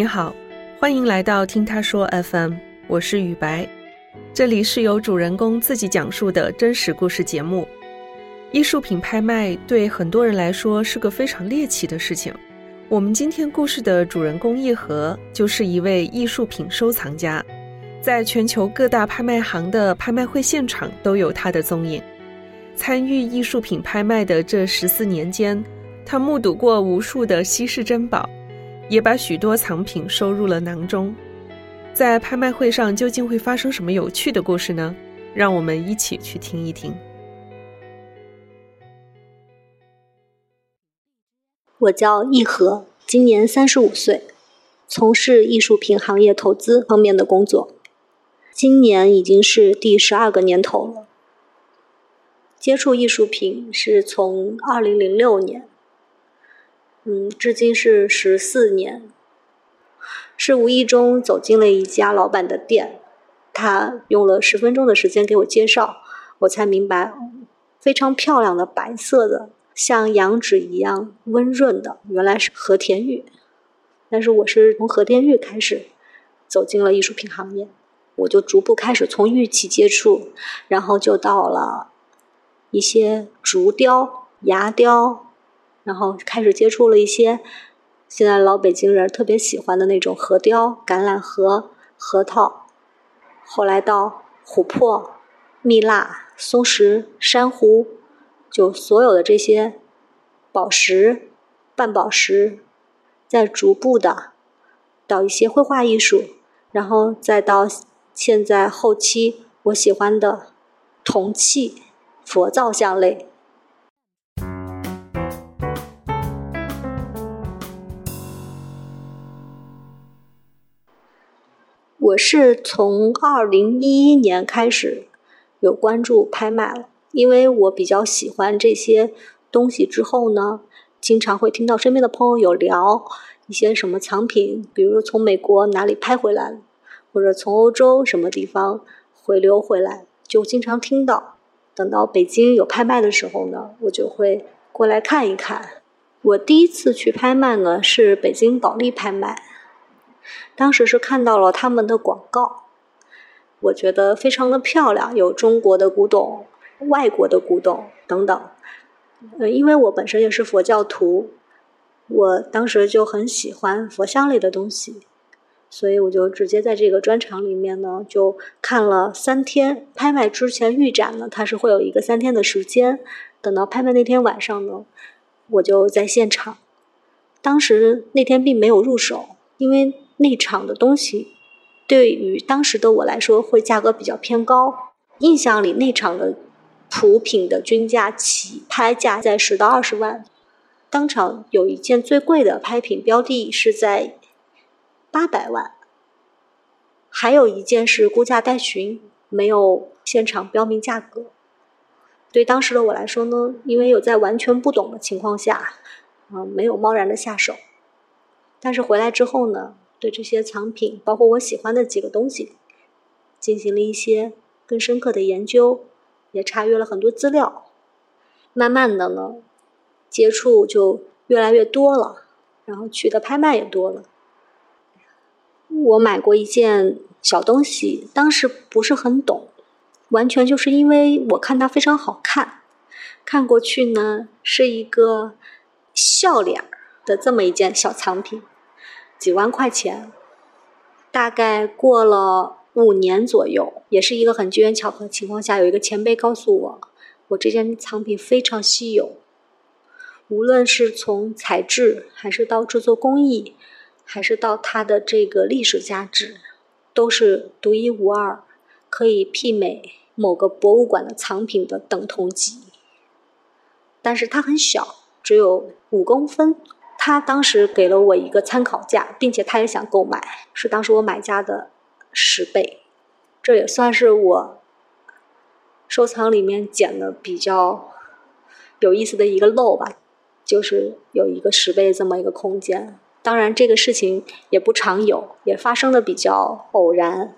你好，欢迎来到听他说 FM，我是雨白，这里是由主人公自己讲述的真实故事节目。艺术品拍卖对很多人来说是个非常猎奇的事情。我们今天故事的主人公一和就是一位艺术品收藏家，在全球各大拍卖行的拍卖会现场都有他的踪影。参与艺术品拍卖的这十四年间，他目睹过无数的稀世珍宝，也把许多藏品收入了囊中。在拍卖会上究竟会发生什么有趣的故事呢？让我们一起去听一听。我叫易和，今年三十五岁，从事艺术品行业投资方面的工作，今年已经是第十二个年头了。接触艺术品是从二零零六年，嗯，至今是十四年。是无意中走进了一家老板的店，他用了十分钟的时间给我介绍，我才明白，非常漂亮的白色的，像羊脂一样温润的，原来是和田玉。但是我是从和田玉开始走进了艺术品行业，我就逐步开始从玉器接触，然后就到了。一些竹雕、牙雕，然后开始接触了一些现在老北京人特别喜欢的那种核雕、橄榄核、核桃。后来到琥珀、蜜蜡、松石、珊瑚，就所有的这些宝石、半宝石，再逐步的到一些绘画艺术，然后再到现在后期我喜欢的铜器。佛造像类。我是从二零一一年开始有关注拍卖了，因为我比较喜欢这些东西。之后呢，经常会听到身边的朋友有聊一些什么藏品，比如说从美国哪里拍回来或者从欧洲什么地方回流回来，就经常听到。等到北京有拍卖的时候呢，我就会过来看一看。我第一次去拍卖呢，是北京保利拍卖，当时是看到了他们的广告，我觉得非常的漂亮，有中国的古董、外国的古董等等。呃，因为我本身也是佛教徒，我当时就很喜欢佛像类的东西。所以我就直接在这个专场里面呢，就看了三天。拍卖之前预展呢，它是会有一个三天的时间。等到拍卖那天晚上呢，我就在现场。当时那天并没有入手，因为内场的东西对于当时的我来说会价格比较偏高。印象里内场的普品的均价起拍价在十到二十万。当场有一件最贵的拍品标的是在。八百万，还有一件是估价待询，没有现场标明价格。对当时的我来说呢，因为有在完全不懂的情况下，嗯，没有贸然的下手。但是回来之后呢，对这些藏品，包括我喜欢的几个东西，进行了一些更深刻的研究，也查阅了很多资料。慢慢的呢，接触就越来越多了，然后去的拍卖也多了。我买过一件小东西，当时不是很懂，完全就是因为我看它非常好看，看过去呢是一个笑脸的这么一件小藏品，几万块钱。大概过了五年左右，也是一个很机缘巧合的情况下，有一个前辈告诉我，我这件藏品非常稀有，无论是从材质还是到制作工艺。还是到它的这个历史价值，都是独一无二，可以媲美某个博物馆的藏品的等同级。但是它很小，只有五公分。他当时给了我一个参考价，并且他也想购买，是当时我买家的十倍。这也算是我收藏里面捡的比较有意思的一个漏吧，就是有一个十倍这么一个空间。当然，这个事情也不常有，也发生的比较偶然。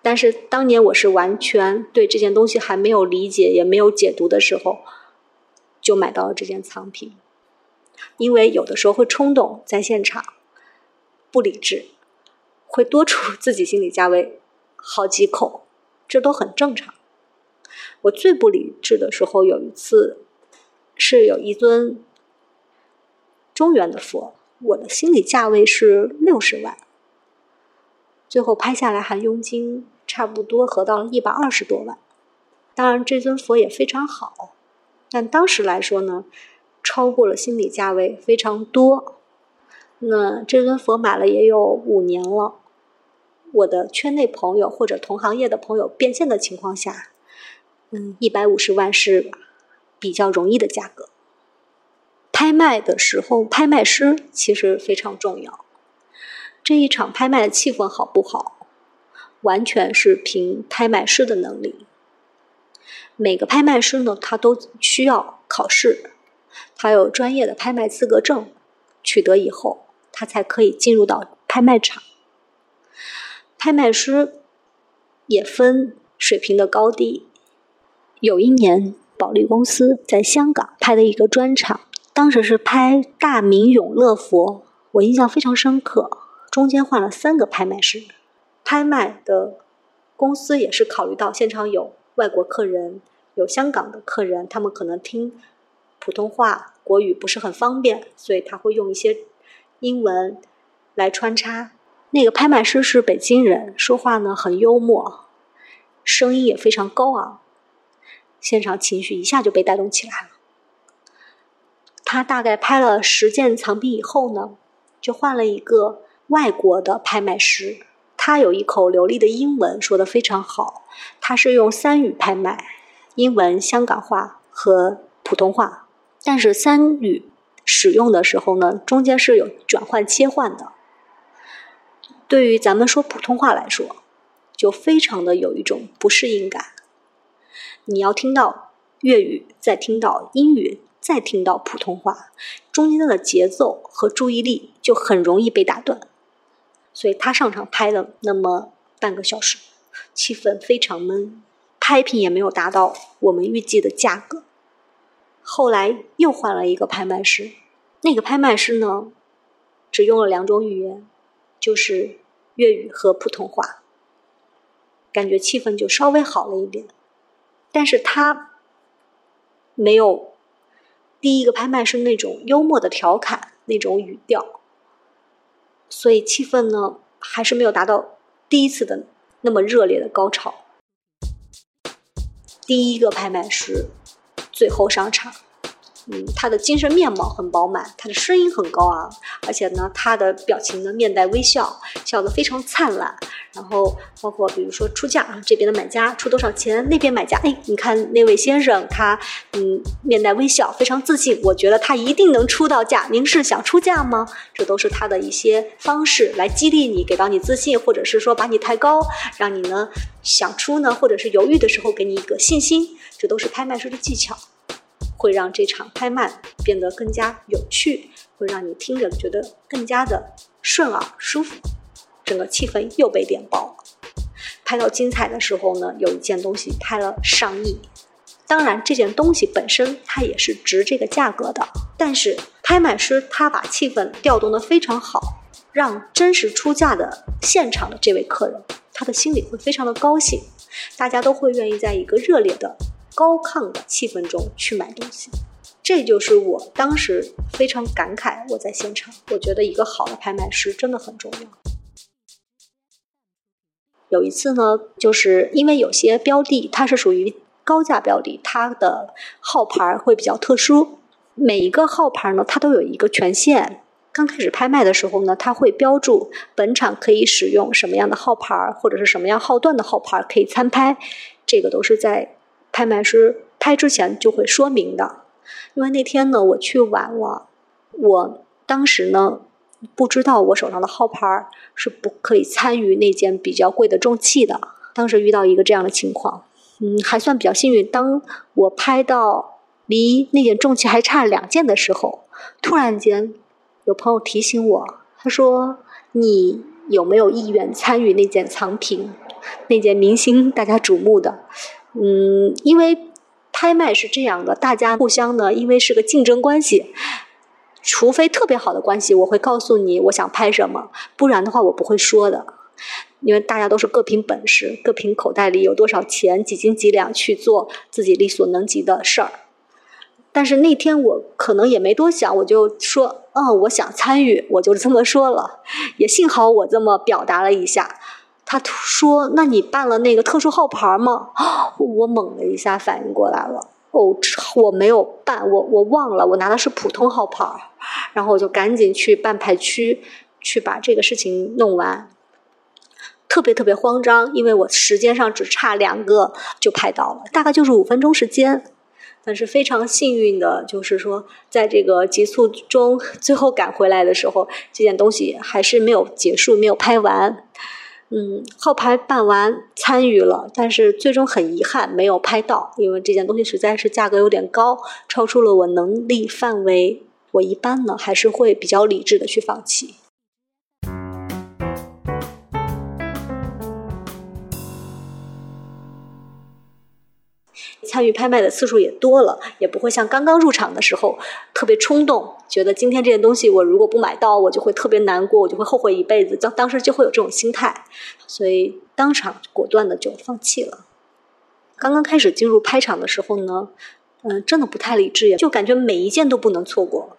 但是当年我是完全对这件东西还没有理解，也没有解读的时候，就买到了这件藏品。因为有的时候会冲动，在现场不理智，会多出自己心理价位好几口，这都很正常。我最不理智的时候，有一次是有一尊中原的佛，我的心理价位是六十万，最后拍下来含佣金差不多合到了一百二十多万。当然，这尊佛也非常好，但当时来说呢，超过了心理价位非常多。那这尊佛买了也有五年了，我的圈内朋友或者同行业的朋友变现的情况下。嗯，一百五十万是比较容易的价格。拍卖的时候，拍卖师其实非常重要。这一场拍卖的气氛好不好，完全是凭拍卖师的能力。每个拍卖师呢，他都需要考试，他有专业的拍卖资格证，取得以后，他才可以进入到拍卖场。拍卖师也分水平的高低。有一年，保利公司在香港拍的一个专场，当时是拍大明永乐佛，我印象非常深刻。中间换了三个拍卖师，拍卖的公司也是考虑到现场有外国客人，有香港的客人，他们可能听普通话、国语不是很方便，所以他会用一些英文来穿插。那个拍卖师是北京人，说话呢很幽默，声音也非常高昂。现场情绪一下就被带动起来了。他大概拍了十件藏品以后呢，就换了一个外国的拍卖师。他有一口流利的英文，说的非常好。他是用三语拍卖：英文、香港话和普通话。但是三语使用的时候呢，中间是有转换切换的。对于咱们说普通话来说，就非常的有一种不适应感。你要听到粤语，再听到英语，再听到普通话，中间的节奏和注意力就很容易被打断。所以他上场拍了那么半个小时，气氛非常闷，拍品也没有达到我们预计的价格。后来又换了一个拍卖师，那个拍卖师呢，只用了两种语言，就是粤语和普通话，感觉气氛就稍微好了一点。但是他没有第一个拍卖师那种幽默的调侃那种语调，所以气氛呢还是没有达到第一次的那么热烈的高潮。第一个拍卖师最后上场。嗯，他的精神面貌很饱满，他的声音很高昂，而且呢，他的表情呢面带微笑，笑得非常灿烂。然后包括比如说出价啊，这边的买家出多少钱，那边买家，哎，你看那位先生，他嗯面带微笑，非常自信，我觉得他一定能出到价。您是想出价吗？这都是他的一些方式来激励你，给到你自信，或者是说把你抬高，让你呢想出呢，或者是犹豫的时候给你一个信心，这都是拍卖师的技巧。会让这场拍卖变得更加有趣，会让你听着觉得更加的顺耳舒服，整个气氛又被点爆了。拍到精彩的时候呢，有一件东西拍了上亿，当然这件东西本身它也是值这个价格的，但是拍卖师他把气氛调动得非常好，让真实出价的现场的这位客人，他的心里会非常的高兴，大家都会愿意在一个热烈的。高亢的气氛中去买东西，这就是我当时非常感慨。我在现场，我觉得一个好的拍卖师真的很重要。有一次呢，就是因为有些标的它是属于高价标的，它的号牌会比较特殊。每一个号牌呢，它都有一个权限。刚开始拍卖的时候呢，它会标注本场可以使用什么样的号牌，或者是什么样号段的号牌可以参拍。这个都是在。拍卖师拍之前就会说明的，因为那天呢我去晚了，我当时呢不知道我手上的号牌是不可以参与那件比较贵的重器的。当时遇到一个这样的情况，嗯，还算比较幸运。当我拍到离那件重器还差两件的时候，突然间有朋友提醒我，他说：“你有没有意愿参与那件藏品？那件明星大家瞩目的？”嗯，因为拍卖是这样的，大家互相呢，因为是个竞争关系，除非特别好的关系，我会告诉你我想拍什么，不然的话我不会说的，因为大家都是各凭本事，各凭口袋里有多少钱，几斤几两去做自己力所能及的事儿。但是那天我可能也没多想，我就说，嗯，我想参与，我就这么说了。也幸好我这么表达了一下。他说：“那你办了那个特殊号牌吗？” 我猛的一下反应过来了，哦，我没有办，我我忘了，我拿的是普通号牌。然后我就赶紧去办牌区，去把这个事情弄完。特别特别慌张，因为我时间上只差两个就拍到了，大概就是五分钟时间。但是非常幸运的，就是说，在这个急速中 最后赶回来的时候，这件东西还是没有结束，没有拍完。嗯，号牌办完参与了，但是最终很遗憾没有拍到，因为这件东西实在是价格有点高，超出了我能力范围。我一般呢还是会比较理智的去放弃。参与拍卖的次数也多了，也不会像刚刚入场的时候特别冲动，觉得今天这件东西我如果不买到，我就会特别难过，我就会后悔一辈子。当当时就会有这种心态，所以当场果断的就放弃了。刚刚开始进入拍场的时候呢，嗯，真的不太理智，就感觉每一件都不能错过。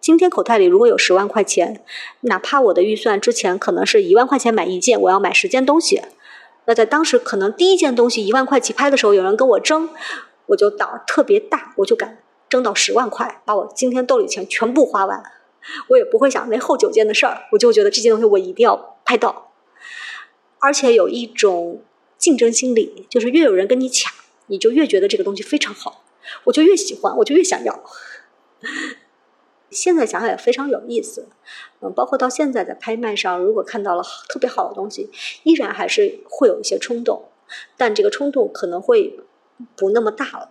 今天口袋里如果有十万块钱，哪怕我的预算之前可能是一万块钱买一件，我要买十件东西。那在当时，可能第一件东西一万块起拍的时候，有人跟我争，我就胆儿特别大，我就敢争到十万块，把我今天兜里钱全部花完。我也不会想那后九件的事儿，我就觉得这件东西我一定要拍到。而且有一种竞争心理，就是越有人跟你抢，你就越觉得这个东西非常好，我就越喜欢，我就越想要。现在想想也非常有意思，嗯，包括到现在在拍卖上，如果看到了特别好的东西，依然还是会有一些冲动，但这个冲动可能会不那么大了。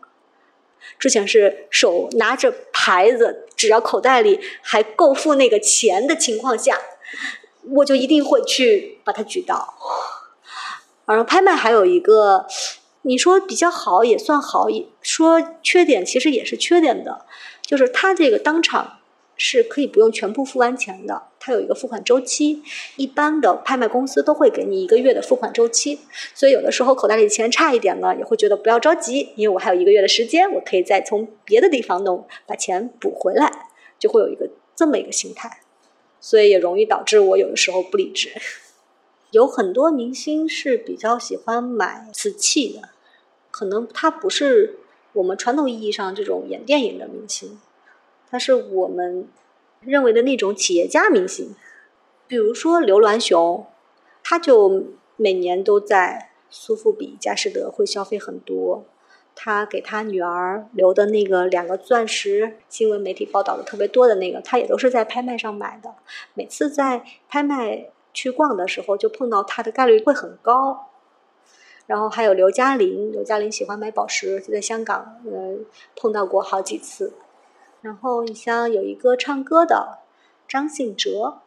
之前是手拿着牌子，只要口袋里还够付那个钱的情况下，我就一定会去把它举到。而拍卖还有一个，你说比较好也算好，说缺点其实也是缺点的，就是它这个当场。是可以不用全部付完钱的，它有一个付款周期。一般的拍卖公司都会给你一个月的付款周期，所以有的时候口袋里钱差一点呢，也会觉得不要着急，因为我还有一个月的时间，我可以再从别的地方弄把钱补回来，就会有一个这么一个心态，所以也容易导致我有的时候不理智。有很多明星是比较喜欢买瓷器的，可能他不是我们传统意义上这种演电影的明星。他是我们认为的那种企业家明星，比如说刘銮雄，他就每年都在苏富比、佳士得会消费很多。他给他女儿留的那个两个钻石，新闻媒体报道的特别多的那个，他也都是在拍卖上买的。每次在拍卖去逛的时候，就碰到他的概率会很高。然后还有刘嘉玲，刘嘉玲喜欢买宝石，就在香港，呃，碰到过好几次。然后你像有一个唱歌的张信哲，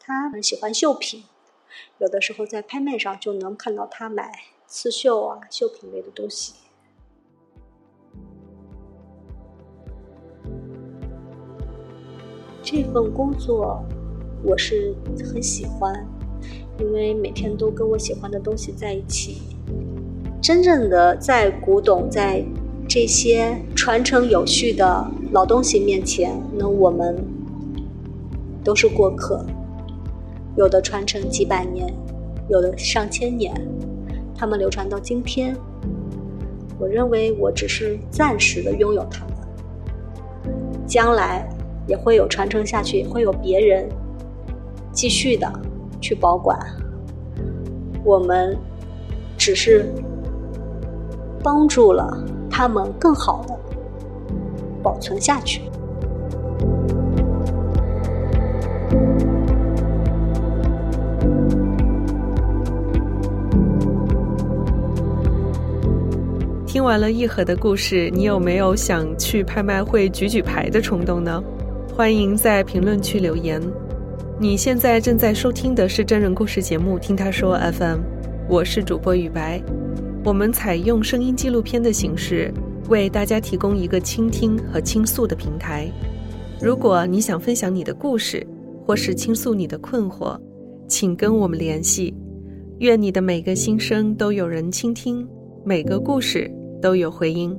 他很喜欢绣品，有的时候在拍卖上就能看到他买刺绣啊、绣品类的东西。这份工作我是很喜欢，因为每天都跟我喜欢的东西在一起。真正的在古董在。这些传承有序的老东西面前，那我们都是过客。有的传承几百年，有的上千年，他们流传到今天。我认为我只是暂时的拥有它们，将来也会有传承下去，也会有别人继续的去保管。我们只是帮助了。他们更好的保存下去。听完了一盒的故事，你有没有想去拍卖会举举牌的冲动呢？欢迎在评论区留言。你现在正在收听的是真人故事节目《听他说 FM》，我是主播雨白。我们采用声音纪录片的形式，为大家提供一个倾听和倾诉的平台。如果你想分享你的故事，或是倾诉你的困惑，请跟我们联系。愿你的每个心声都有人倾听，每个故事都有回音。